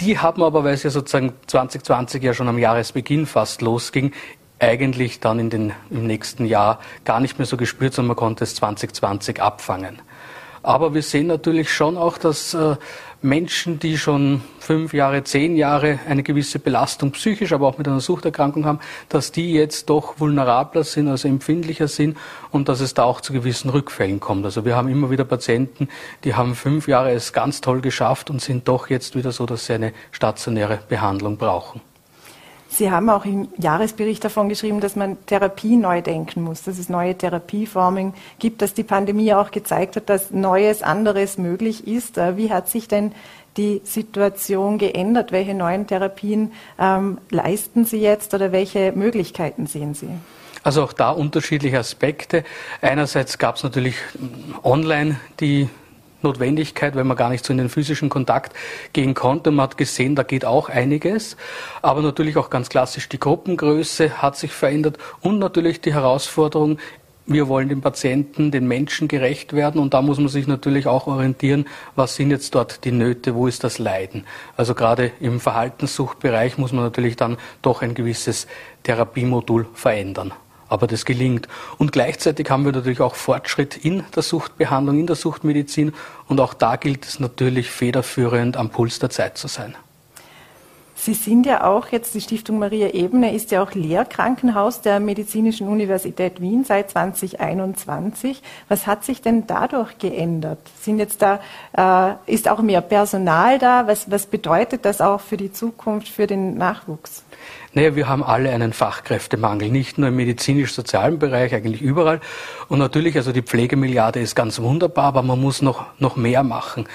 Die haben aber, weil es ja sozusagen 2020 ja schon am Jahresbeginn fast losging, eigentlich dann in den, im nächsten Jahr gar nicht mehr so gespürt, sondern man konnte es 2020 abfangen. Aber wir sehen natürlich schon auch, dass äh, Menschen, die schon fünf Jahre, zehn Jahre eine gewisse Belastung psychisch, aber auch mit einer Suchterkrankung haben, dass die jetzt doch vulnerabler sind, also empfindlicher sind und dass es da auch zu gewissen Rückfällen kommt. Also wir haben immer wieder Patienten, die haben fünf Jahre es ganz toll geschafft und sind doch jetzt wieder so, dass sie eine stationäre Behandlung brauchen. Sie haben auch im Jahresbericht davon geschrieben, dass man Therapie neu denken muss, dass es neue Therapieformen gibt, dass die Pandemie auch gezeigt hat, dass Neues, anderes möglich ist. Äh, wie hat sich denn die Situation geändert? Welche neuen Therapien ähm, leisten Sie jetzt oder welche Möglichkeiten sehen Sie? Also auch da unterschiedliche Aspekte. Einerseits gab es natürlich online die Notwendigkeit, weil man gar nicht so in den physischen Kontakt gehen konnte. Man hat gesehen, da geht auch einiges. Aber natürlich auch ganz klassisch die Gruppengröße hat sich verändert und natürlich die Herausforderung, wir wollen den Patienten, den Menschen gerecht werden und da muss man sich natürlich auch orientieren, was sind jetzt dort die Nöte, wo ist das Leiden. Also gerade im Verhaltenssuchtbereich muss man natürlich dann doch ein gewisses Therapiemodul verändern aber das gelingt. Und gleichzeitig haben wir natürlich auch Fortschritt in der Suchtbehandlung, in der Suchtmedizin und auch da gilt es natürlich federführend am Puls der Zeit zu sein. Sie sind ja auch jetzt, die Stiftung Maria Ebene ist ja auch Lehrkrankenhaus der Medizinischen Universität Wien seit 2021. Was hat sich denn dadurch geändert? Sind jetzt da, äh, ist auch mehr Personal da? Was, was bedeutet das auch für die Zukunft, für den Nachwuchs? Naja, wir haben alle einen Fachkräftemangel, nicht nur im medizinisch-sozialen Bereich, eigentlich überall. Und natürlich, also die Pflegemilliarde ist ganz wunderbar, aber man muss noch, noch mehr machen.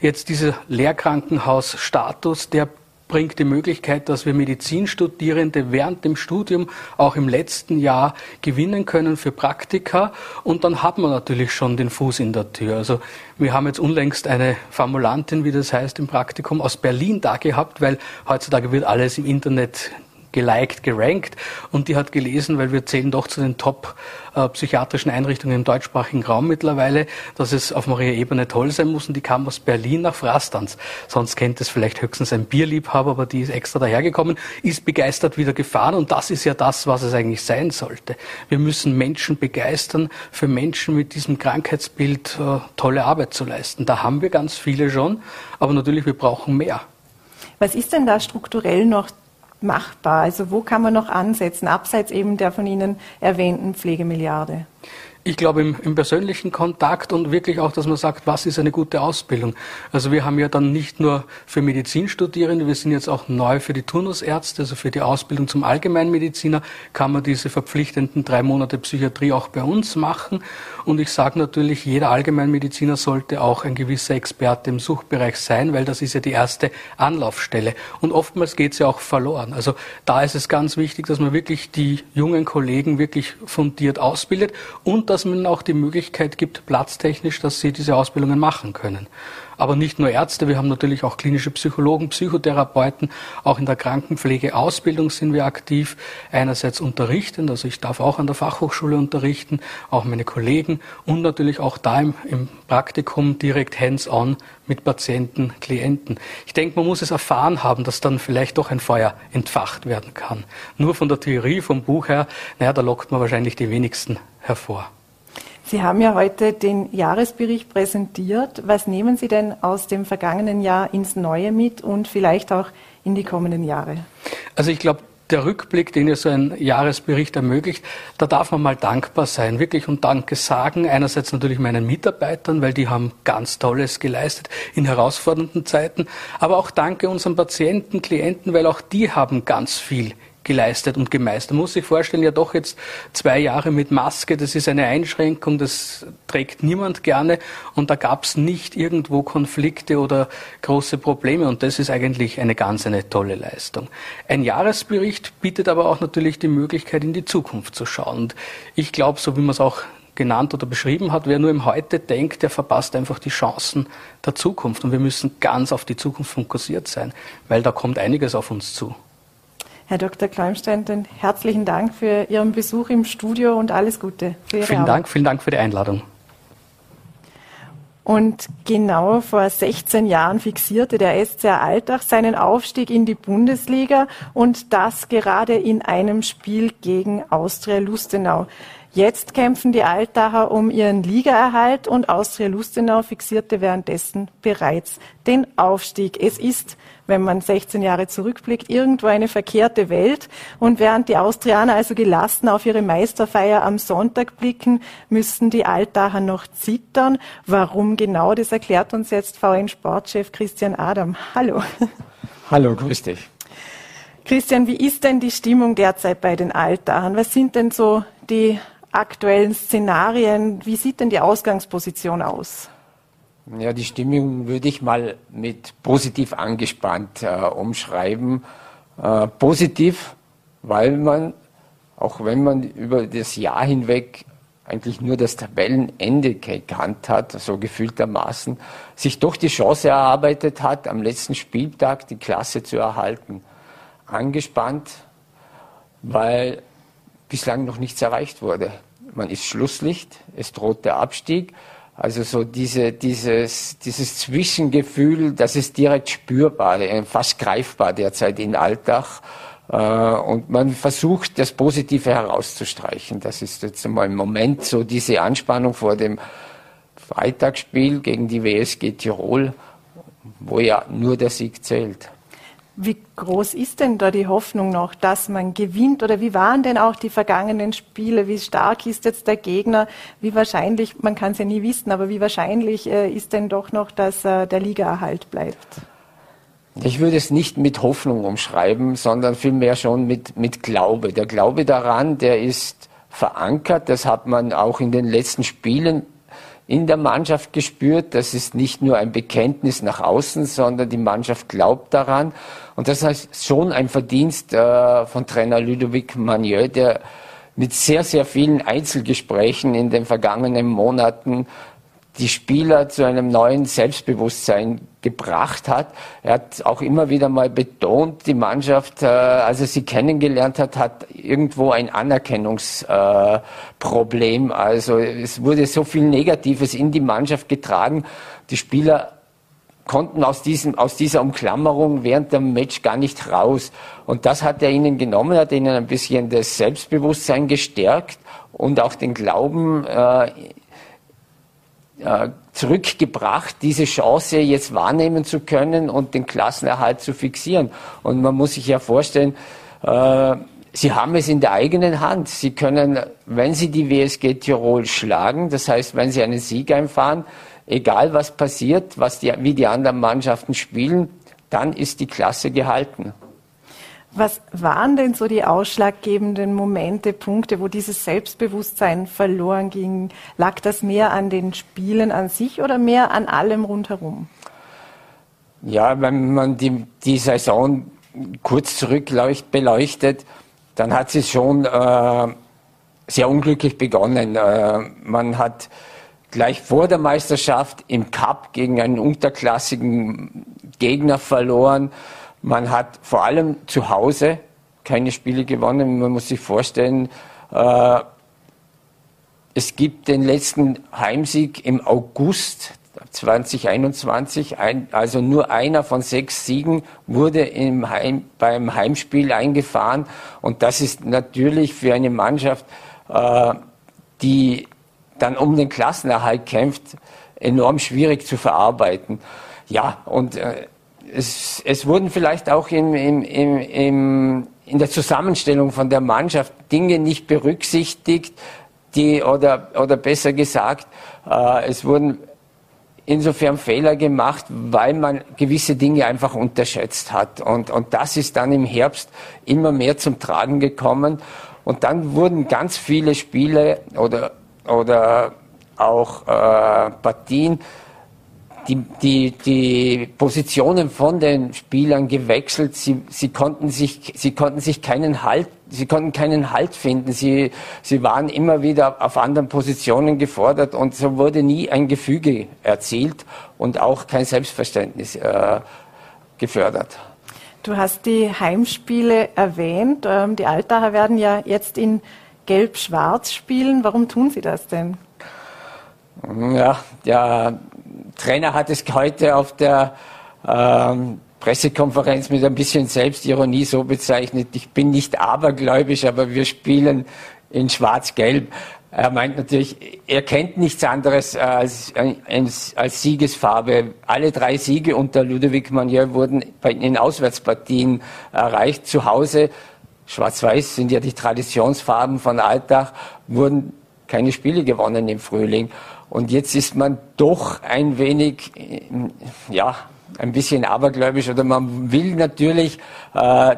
Jetzt dieser Lehrkrankenhausstatus, der bringt die Möglichkeit, dass wir Medizinstudierende während dem Studium auch im letzten Jahr gewinnen können für Praktika. Und dann hat man natürlich schon den Fuß in der Tür. Also wir haben jetzt unlängst eine Formulantin, wie das heißt, im Praktikum aus Berlin da gehabt, weil heutzutage wird alles im Internet geliked, gerankt und die hat gelesen, weil wir zählen doch zu den top äh, psychiatrischen Einrichtungen im deutschsprachigen Raum mittlerweile, dass es auf Maria Ebene toll sein muss und die kam aus Berlin nach Frastanz. Sonst kennt es vielleicht höchstens ein Bierliebhaber, aber die ist extra dahergekommen, ist begeistert wieder gefahren und das ist ja das, was es eigentlich sein sollte. Wir müssen Menschen begeistern, für Menschen mit diesem Krankheitsbild äh, tolle Arbeit zu leisten. Da haben wir ganz viele schon, aber natürlich, wir brauchen mehr. Was ist denn da strukturell noch machbar? Also wo kann man noch ansetzen, abseits eben der von Ihnen erwähnten Pflegemilliarde? Ich glaube im, im, persönlichen Kontakt und wirklich auch, dass man sagt, was ist eine gute Ausbildung. Also wir haben ja dann nicht nur für Medizinstudierende, wir sind jetzt auch neu für die Turnusärzte, also für die Ausbildung zum Allgemeinmediziner, kann man diese verpflichtenden drei Monate Psychiatrie auch bei uns machen. Und ich sage natürlich, jeder Allgemeinmediziner sollte auch ein gewisser Experte im Suchtbereich sein, weil das ist ja die erste Anlaufstelle. Und oftmals geht es ja auch verloren. Also da ist es ganz wichtig, dass man wirklich die jungen Kollegen wirklich fundiert ausbildet und dass man auch die Möglichkeit gibt, platztechnisch, dass sie diese Ausbildungen machen können. Aber nicht nur Ärzte, wir haben natürlich auch klinische Psychologen, Psychotherapeuten, auch in der Krankenpflegeausbildung sind wir aktiv. Einerseits unterrichtend, also ich darf auch an der Fachhochschule unterrichten, auch meine Kollegen und natürlich auch da im, im Praktikum direkt hands-on mit Patienten, Klienten. Ich denke, man muss es erfahren haben, dass dann vielleicht doch ein Feuer entfacht werden kann. Nur von der Theorie, vom Buch her, naja, da lockt man wahrscheinlich die wenigsten hervor. Sie haben ja heute den Jahresbericht präsentiert. Was nehmen Sie denn aus dem vergangenen Jahr ins Neue mit und vielleicht auch in die kommenden Jahre? Also ich glaube, der Rückblick, den ja so ein Jahresbericht ermöglicht, da darf man mal dankbar sein, wirklich und Danke sagen. Einerseits natürlich meinen Mitarbeitern, weil die haben ganz Tolles geleistet in herausfordernden Zeiten, aber auch Danke unseren Patienten, Klienten, weil auch die haben ganz viel geleistet und gemeistert. Man muss sich vorstellen, ja doch jetzt zwei Jahre mit Maske, das ist eine Einschränkung, das trägt niemand gerne und da gab es nicht irgendwo Konflikte oder große Probleme und das ist eigentlich eine ganz eine tolle Leistung. Ein Jahresbericht bietet aber auch natürlich die Möglichkeit, in die Zukunft zu schauen. Und ich glaube, so wie man es auch genannt oder beschrieben hat, wer nur im Heute denkt, der verpasst einfach die Chancen der Zukunft. Und wir müssen ganz auf die Zukunft fokussiert sein, weil da kommt einiges auf uns zu. Herr Dr. Kleimstein, den herzlichen Dank für Ihren Besuch im Studio und alles Gute. vielen Arbeit. Dank, vielen Dank für die Einladung. Und genau vor 16 Jahren fixierte der SCR Altach seinen Aufstieg in die Bundesliga und das gerade in einem Spiel gegen Austria Lustenau. Jetzt kämpfen die Altacher um ihren Ligaerhalt und Austria Lustenau fixierte währenddessen bereits den Aufstieg. Es ist, wenn man 16 Jahre zurückblickt, irgendwo eine verkehrte Welt. Und während die Austrianer also gelassen auf ihre Meisterfeier am Sonntag blicken, müssen die Altacher noch zittern. Warum genau? Das erklärt uns jetzt VN-Sportchef Christian Adam. Hallo. Hallo, grüß dich. Christian, wie ist denn die Stimmung derzeit bei den Altachern? Was sind denn so die aktuellen Szenarien. Wie sieht denn die Ausgangsposition aus? Ja, die Stimmung würde ich mal mit positiv angespannt äh, umschreiben. Äh, positiv, weil man auch wenn man über das Jahr hinweg eigentlich nur das Tabellenende gekannt hat, so gefühltermaßen, sich doch die Chance erarbeitet hat, am letzten Spieltag die Klasse zu erhalten. Angespannt, weil bislang noch nichts erreicht wurde. Man ist Schlusslicht, es droht der Abstieg. Also so diese, dieses, dieses Zwischengefühl, das ist direkt spürbar, fast greifbar derzeit in Alltag. Äh, und man versucht, das Positive herauszustreichen. Das ist jetzt einmal im Moment so diese Anspannung vor dem Freitagsspiel gegen die WSG Tirol, wo ja nur der Sieg zählt. Wie groß ist denn da die Hoffnung noch, dass man gewinnt? Oder wie waren denn auch die vergangenen Spiele? Wie stark ist jetzt der Gegner? Wie wahrscheinlich, man kann es ja nie wissen, aber wie wahrscheinlich äh, ist denn doch noch, dass äh, der Ligaerhalt bleibt? Ich würde es nicht mit Hoffnung umschreiben, sondern vielmehr schon mit, mit Glaube. Der Glaube daran, der ist verankert. Das hat man auch in den letzten Spielen in der Mannschaft gespürt. Das ist nicht nur ein Bekenntnis nach außen, sondern die Mannschaft glaubt daran. Und das heißt schon ein Verdienst äh, von Trainer Ludovic Manieu, der mit sehr, sehr vielen Einzelgesprächen in den vergangenen Monaten die Spieler zu einem neuen Selbstbewusstsein gebracht hat. Er hat auch immer wieder mal betont, die Mannschaft, äh, als er sie kennengelernt hat, hat irgendwo ein Anerkennungsproblem. Äh, also es wurde so viel Negatives in die Mannschaft getragen. Die Spieler konnten aus, diesem, aus dieser Umklammerung während dem Match gar nicht raus. Und das hat er ihnen genommen, hat ihnen ein bisschen das Selbstbewusstsein gestärkt und auch den Glauben äh, äh, zurückgebracht, diese Chance jetzt wahrnehmen zu können und den Klassenerhalt zu fixieren. Und man muss sich ja vorstellen, äh, Sie haben es in der eigenen Hand. Sie können, wenn Sie die WSG Tirol schlagen, das heißt, wenn Sie einen Sieg einfahren, egal was passiert, was die, wie die anderen Mannschaften spielen, dann ist die Klasse gehalten. Was waren denn so die ausschlaggebenden Momente, Punkte, wo dieses Selbstbewusstsein verloren ging? Lag das mehr an den Spielen an sich oder mehr an allem rundherum? Ja, wenn man die, die Saison kurz zurück beleuchtet, dann hat sie schon äh, sehr unglücklich begonnen. Äh, man hat gleich vor der Meisterschaft im Cup gegen einen unterklassigen Gegner verloren. Man hat vor allem zu Hause keine Spiele gewonnen. Man muss sich vorstellen, äh, es gibt den letzten Heimsieg im August 2021, ein, also nur einer von sechs Siegen wurde im Heim, beim Heimspiel eingefahren. Und das ist natürlich für eine Mannschaft, äh, die dann um den Klassenerhalt kämpft, enorm schwierig zu verarbeiten. Ja, und äh, es, es wurden vielleicht auch im, im, im, im, in der Zusammenstellung von der Mannschaft Dinge nicht berücksichtigt, die oder, oder besser gesagt, äh, es wurden insofern Fehler gemacht, weil man gewisse Dinge einfach unterschätzt hat. Und, und das ist dann im Herbst immer mehr zum Tragen gekommen. Und dann wurden ganz viele Spiele oder, oder auch äh, Partien die, die, die Positionen von den Spielern gewechselt. Sie, sie, konnten sich, sie konnten sich keinen Halt, sie konnten keinen Halt finden. Sie, sie waren immer wieder auf anderen Positionen gefordert und so wurde nie ein Gefüge erzielt und auch kein Selbstverständnis äh, gefördert. Du hast die Heimspiele erwähnt. Ähm, die Altacher werden ja jetzt in Gelb-Schwarz spielen. Warum tun sie das denn? Ja, der Trainer hat es heute auf der ähm, Pressekonferenz mit ein bisschen Selbstironie so bezeichnet. Ich bin nicht abergläubisch, aber wir spielen in Schwarz-Gelb. Er meint natürlich, er kennt nichts anderes als, als, Siegesfarbe. Alle drei Siege unter Ludovic Manier wurden den Auswärtspartien erreicht. Zu Hause, Schwarz-Weiß sind ja die Traditionsfarben von Alltag, wurden keine Spiele gewonnen im Frühling. Und jetzt ist man doch ein wenig, ja, ein bisschen abergläubisch oder man will natürlich äh,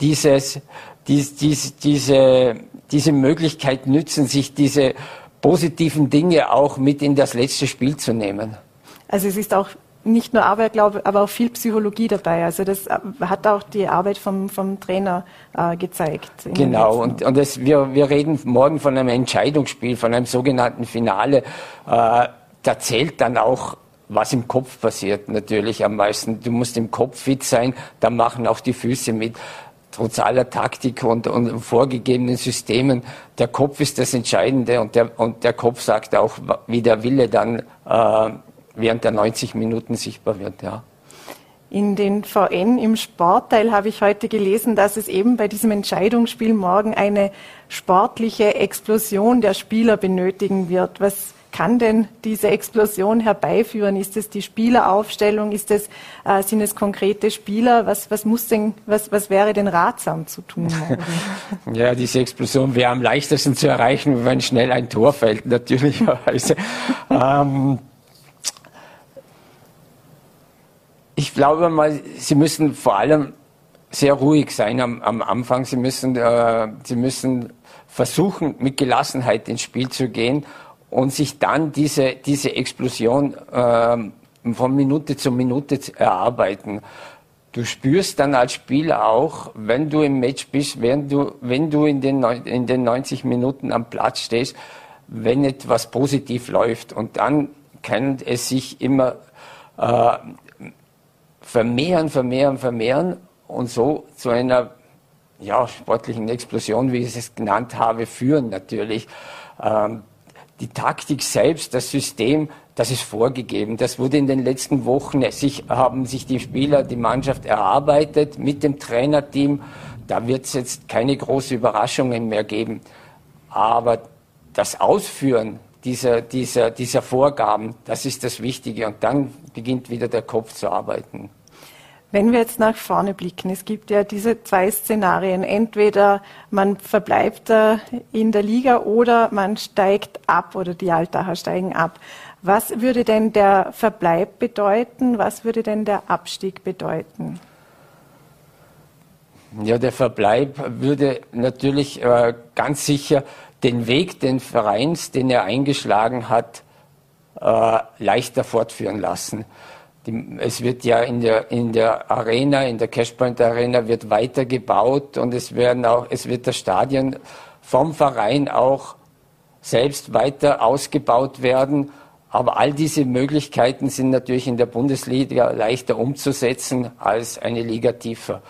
dieses, dies, dies, diese, diese Möglichkeit nützen, sich diese positiven Dinge auch mit in das letzte Spiel zu nehmen. Also es ist auch nicht nur Arbeit, glaube aber auch viel Psychologie dabei. Also das äh, hat auch die Arbeit vom, vom Trainer äh, gezeigt. Genau, und, und das, wir, wir reden morgen von einem Entscheidungsspiel, von einem sogenannten Finale. Äh, da zählt dann auch was im Kopf passiert natürlich am meisten. Du musst im Kopf fit sein, da machen auch die Füße mit trotz aller Taktik und, und vorgegebenen Systemen, der Kopf ist das Entscheidende und der, und der Kopf sagt auch, wie der Wille dann äh, während der 90 Minuten sichtbar wird. Ja. In den VN im Sportteil habe ich heute gelesen, dass es eben bei diesem Entscheidungsspiel morgen eine sportliche Explosion der Spieler benötigen wird. Was kann denn diese Explosion herbeiführen? Ist es die Spieleraufstellung? Ist es, äh, sind es konkrete Spieler? Was, was, muss denn, was, was wäre denn ratsam zu tun? ja, diese Explosion wäre am leichtesten zu erreichen, wenn schnell ein Tor fällt, natürlicherweise. ähm, ich glaube mal, Sie müssen vor allem sehr ruhig sein am, am Anfang. Sie müssen, äh, Sie müssen versuchen, mit Gelassenheit ins Spiel zu gehen und sich dann diese, diese Explosion äh, von Minute zu Minute erarbeiten. Du spürst dann als Spieler auch, wenn du im Match bist, wenn du, wenn du in, den, in den 90 Minuten am Platz stehst, wenn etwas positiv läuft. Und dann kann es sich immer äh, vermehren, vermehren, vermehren und so zu einer ja, sportlichen Explosion, wie ich es genannt habe, führen natürlich. Ähm, die Taktik selbst, das System, das ist vorgegeben. Das wurde in den letzten Wochen, sich, haben sich die Spieler, die Mannschaft erarbeitet mit dem Trainerteam. Da wird es jetzt keine großen Überraschungen mehr geben. Aber das Ausführen dieser, dieser, dieser Vorgaben, das ist das Wichtige. Und dann beginnt wieder der Kopf zu arbeiten. Wenn wir jetzt nach vorne blicken, es gibt ja diese zwei Szenarien. Entweder man verbleibt in der Liga oder man steigt ab oder die Altacher steigen ab. Was würde denn der Verbleib bedeuten? Was würde denn der Abstieg bedeuten? Ja, der Verbleib würde natürlich äh, ganz sicher den Weg den Vereins, den er eingeschlagen hat, äh, leichter fortführen lassen. Die, es wird ja in der, in der Arena, in der Cashpoint Arena wird weiter gebaut und es werden auch, es wird das Stadion vom Verein auch selbst weiter ausgebaut werden. Aber all diese Möglichkeiten sind natürlich in der Bundesliga leichter umzusetzen als eine Liga tiefer.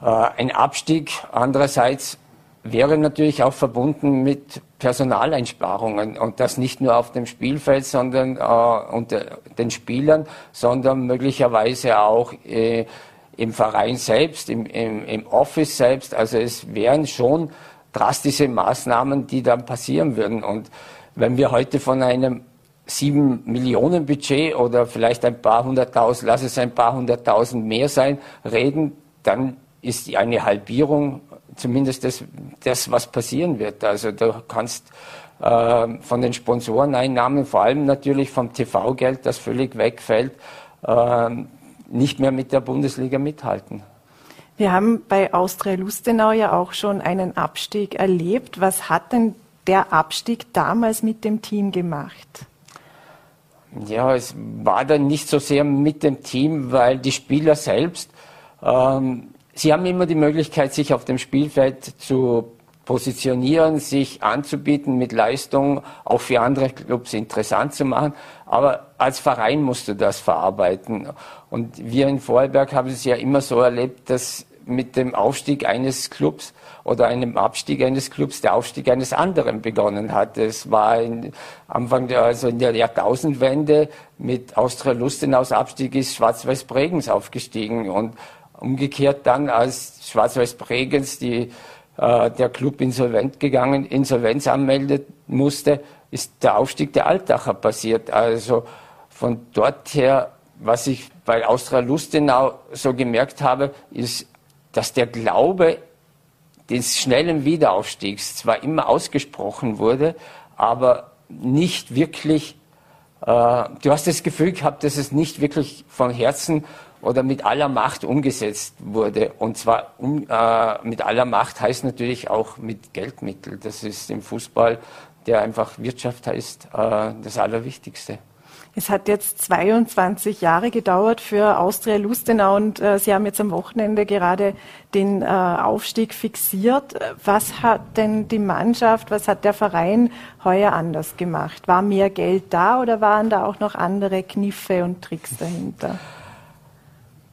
Äh, ein Abstieg andererseits wäre natürlich auch verbunden mit Personaleinsparungen und das nicht nur auf dem Spielfeld, sondern äh, unter den Spielern, sondern möglicherweise auch äh, im Verein selbst, im, im, im Office selbst. Also es wären schon drastische Maßnahmen, die dann passieren würden. Und wenn wir heute von einem sieben Millionen Budget oder vielleicht ein paar hunderttausend, lass es ein paar hunderttausend mehr sein, reden, dann ist eine Halbierung zumindest das, das, was passieren wird. Also du kannst äh, von den Sponsoreneinnahmen, vor allem natürlich vom TV-Geld, das völlig wegfällt, äh, nicht mehr mit der Bundesliga mithalten. Wir haben bei Austria Lustenau ja auch schon einen Abstieg erlebt. Was hat denn der Abstieg damals mit dem Team gemacht? Ja, es war dann nicht so sehr mit dem Team, weil die Spieler selbst ähm, Sie haben immer die Möglichkeit, sich auf dem Spielfeld zu positionieren, sich anzubieten mit Leistung, auch für andere Clubs interessant zu machen. Aber als Verein musst du das verarbeiten. Und wir in Vorarlberg haben es ja immer so erlebt, dass mit dem Aufstieg eines Clubs oder einem Abstieg eines Clubs der Aufstieg eines anderen begonnen hat. Es war in, Anfang der, also in der Jahrtausendwende mit Austria Lustenaus Abstieg ist Schwarz-Weiß Bregenz aufgestiegen und Umgekehrt dann, als Schwarz-Weiß Bregenz die, äh, der Club insolvent gegangen, Insolvenz anmelden musste, ist der Aufstieg der Altacher passiert. Also von dort her, was ich bei Austria Lustenau so gemerkt habe, ist, dass der Glaube des schnellen Wiederaufstiegs zwar immer ausgesprochen wurde, aber nicht wirklich, äh, du hast das Gefühl gehabt, dass es nicht wirklich von Herzen oder mit aller Macht umgesetzt wurde. Und zwar um, äh, mit aller Macht heißt natürlich auch mit Geldmitteln. Das ist im Fußball, der einfach Wirtschaft heißt, äh, das Allerwichtigste. Es hat jetzt 22 Jahre gedauert für Austria Lustenau und äh, Sie haben jetzt am Wochenende gerade den äh, Aufstieg fixiert. Was hat denn die Mannschaft, was hat der Verein heuer anders gemacht? War mehr Geld da oder waren da auch noch andere Kniffe und Tricks dahinter?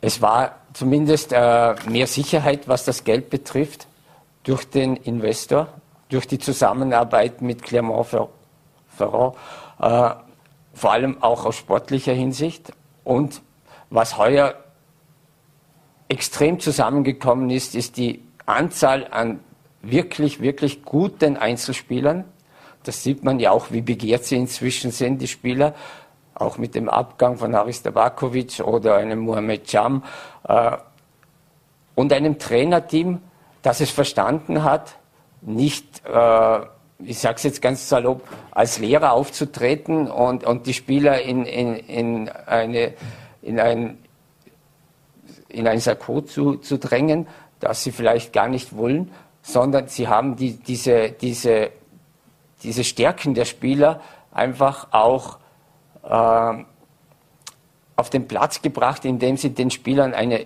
Es war zumindest äh, mehr Sicherheit, was das Geld betrifft, durch den Investor, durch die Zusammenarbeit mit Clermont-Ferrand. Äh, vor allem auch aus sportlicher Hinsicht. Und was heuer extrem zusammengekommen ist, ist die Anzahl an wirklich, wirklich guten Einzelspielern. Das sieht man ja auch, wie begehrt sie inzwischen sind, die Spieler. Auch mit dem Abgang von Haris Tabakovic oder einem Mohamed Jam. Äh, und einem Trainerteam, das es verstanden hat, nicht äh, ich sage es jetzt ganz salopp, als Lehrer aufzutreten und, und die Spieler in, in, in, eine, in ein, in ein Sakko zu, zu drängen, das sie vielleicht gar nicht wollen, sondern sie haben die, diese, diese, diese Stärken der Spieler einfach auch auf den Platz gebracht, indem sie den Spielern eine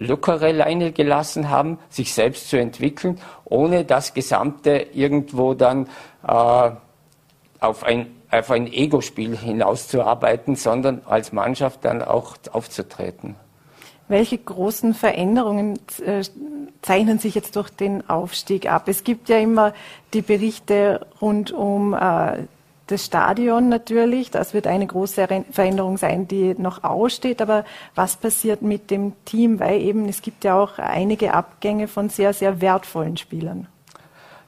lockere Leine gelassen haben, sich selbst zu entwickeln, ohne das Gesamte irgendwo dann äh, auf ein, auf ein Ego-Spiel hinauszuarbeiten, sondern als Mannschaft dann auch aufzutreten. Welche großen Veränderungen äh, zeichnen sich jetzt durch den Aufstieg ab? Es gibt ja immer die Berichte rund um äh, das Stadion natürlich, das wird eine große Veränderung sein, die noch aussteht. Aber was passiert mit dem Team? Weil eben es gibt ja auch einige Abgänge von sehr, sehr wertvollen Spielern.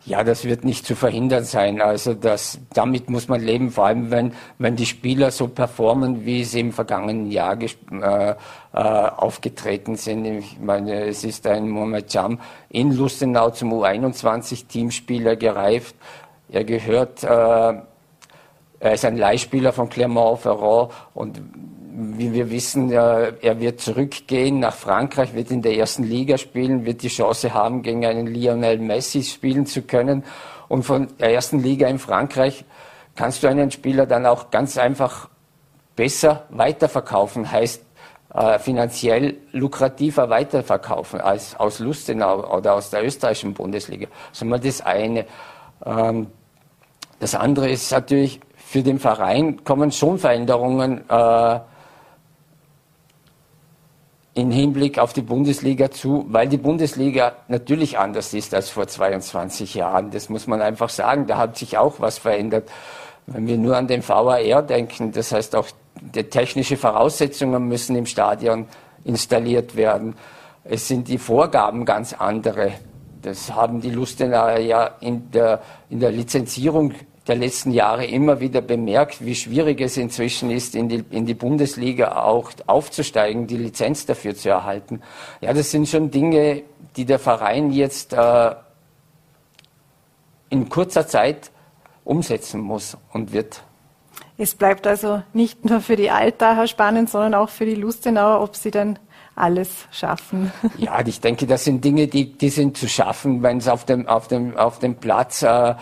Ja, das wird nicht zu verhindern sein. Also das, damit muss man leben, vor allem wenn, wenn die Spieler so performen, wie sie im vergangenen Jahr äh, äh, aufgetreten sind. Ich meine, es ist ein Mohamed Jam in Lustenau zum U21-Teamspieler gereift. Er gehört äh, er ist ein Leihspieler von Clermont-Ferrand und wie wir wissen, er wird zurückgehen nach Frankreich, wird in der ersten Liga spielen, wird die Chance haben, gegen einen Lionel Messi spielen zu können. Und von der ersten Liga in Frankreich kannst du einen Spieler dann auch ganz einfach besser weiterverkaufen, heißt äh, finanziell lukrativer weiterverkaufen als aus Lustenau oder aus der österreichischen Bundesliga. Das ist mal das eine. Ähm, das andere ist natürlich, für den Verein kommen schon Veränderungen äh, im Hinblick auf die Bundesliga zu, weil die Bundesliga natürlich anders ist als vor 22 Jahren. Das muss man einfach sagen. Da hat sich auch was verändert. Wenn wir nur an den VAR denken, das heißt auch die technische Voraussetzungen müssen im Stadion installiert werden. Es sind die Vorgaben ganz andere. Das haben die Lustener ja in der, in der Lizenzierung der letzten Jahre immer wieder bemerkt, wie schwierig es inzwischen ist, in die, in die Bundesliga auch aufzusteigen, die Lizenz dafür zu erhalten. Ja, das sind schon Dinge, die der Verein jetzt äh, in kurzer Zeit umsetzen muss und wird. Es bleibt also nicht nur für die Altacher spannend, sondern auch für die Lustenauer, ob sie dann alles schaffen. Ja, ich denke, das sind Dinge, die, die sind zu schaffen, wenn es auf dem, auf dem, auf dem Platz äh,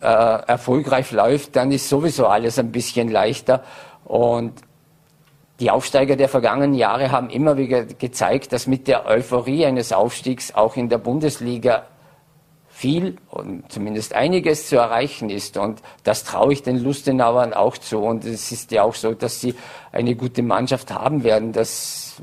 äh, erfolgreich läuft, dann ist sowieso alles ein bisschen leichter. Und die Aufsteiger der vergangenen Jahre haben immer wieder gezeigt, dass mit der Euphorie eines Aufstiegs auch in der Bundesliga viel und zumindest einiges zu erreichen ist. Und das traue ich den Lustenauern auch zu. Und es ist ja auch so, dass sie eine gute Mannschaft haben werden. Das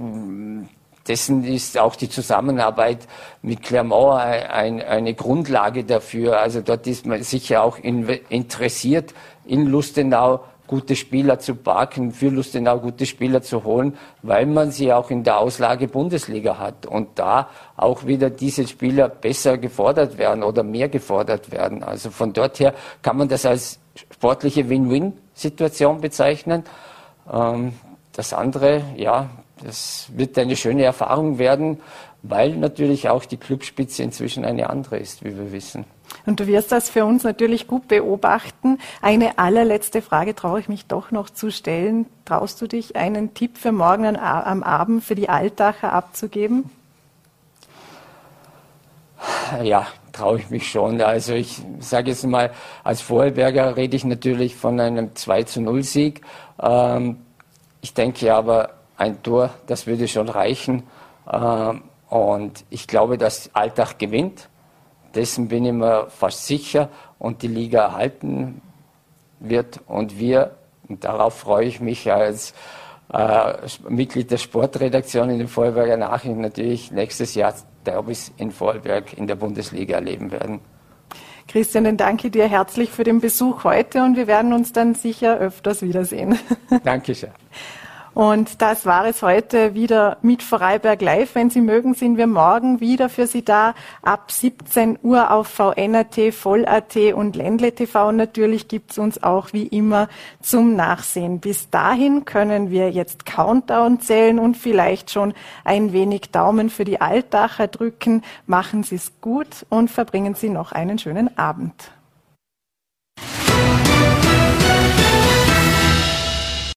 dessen ist auch die Zusammenarbeit mit Clermont ein, eine Grundlage dafür. Also dort ist man sicher auch in, interessiert, in Lustenau gute Spieler zu parken, für Lustenau gute Spieler zu holen, weil man sie auch in der Auslage Bundesliga hat und da auch wieder diese Spieler besser gefordert werden oder mehr gefordert werden. Also von dort her kann man das als sportliche Win-Win-Situation bezeichnen. Ähm, das andere, ja, das wird eine schöne Erfahrung werden, weil natürlich auch die Clubspitze inzwischen eine andere ist, wie wir wissen. Und du wirst das für uns natürlich gut beobachten. Eine allerletzte Frage traue ich mich doch noch zu stellen. Traust du dich, einen Tipp für morgen am Abend für die Altacher abzugeben? Ja, traue ich mich schon. Also ich sage jetzt mal, als Vorarlberger rede ich natürlich von einem 2 zu 0 Sieg. Ähm, ich denke aber, ein Tor, das würde schon reichen. Ähm, und ich glaube, dass Alltag gewinnt. Dessen bin ich mir fast sicher und die Liga erhalten wird. Und wir, und darauf freue ich mich als äh, Mitglied der Sportredaktion in den Vorarlberger Nachrichten natürlich nächstes Jahr Derbys in Vorarlberg in der Bundesliga erleben werden. Christian, dann danke dir herzlich für den Besuch heute und wir werden uns dann sicher öfters wiedersehen. Dankeschön. Und das war es heute wieder mit Vorarlberg Live. Wenn Sie mögen, sind wir morgen wieder für Sie da ab 17 Uhr auf VNAT, Voll.at und Ländle TV. Und natürlich gibt's uns auch wie immer zum Nachsehen. Bis dahin können wir jetzt Countdown zählen und vielleicht schon ein wenig Daumen für die Altacher drücken. Machen Sie es gut und verbringen Sie noch einen schönen Abend.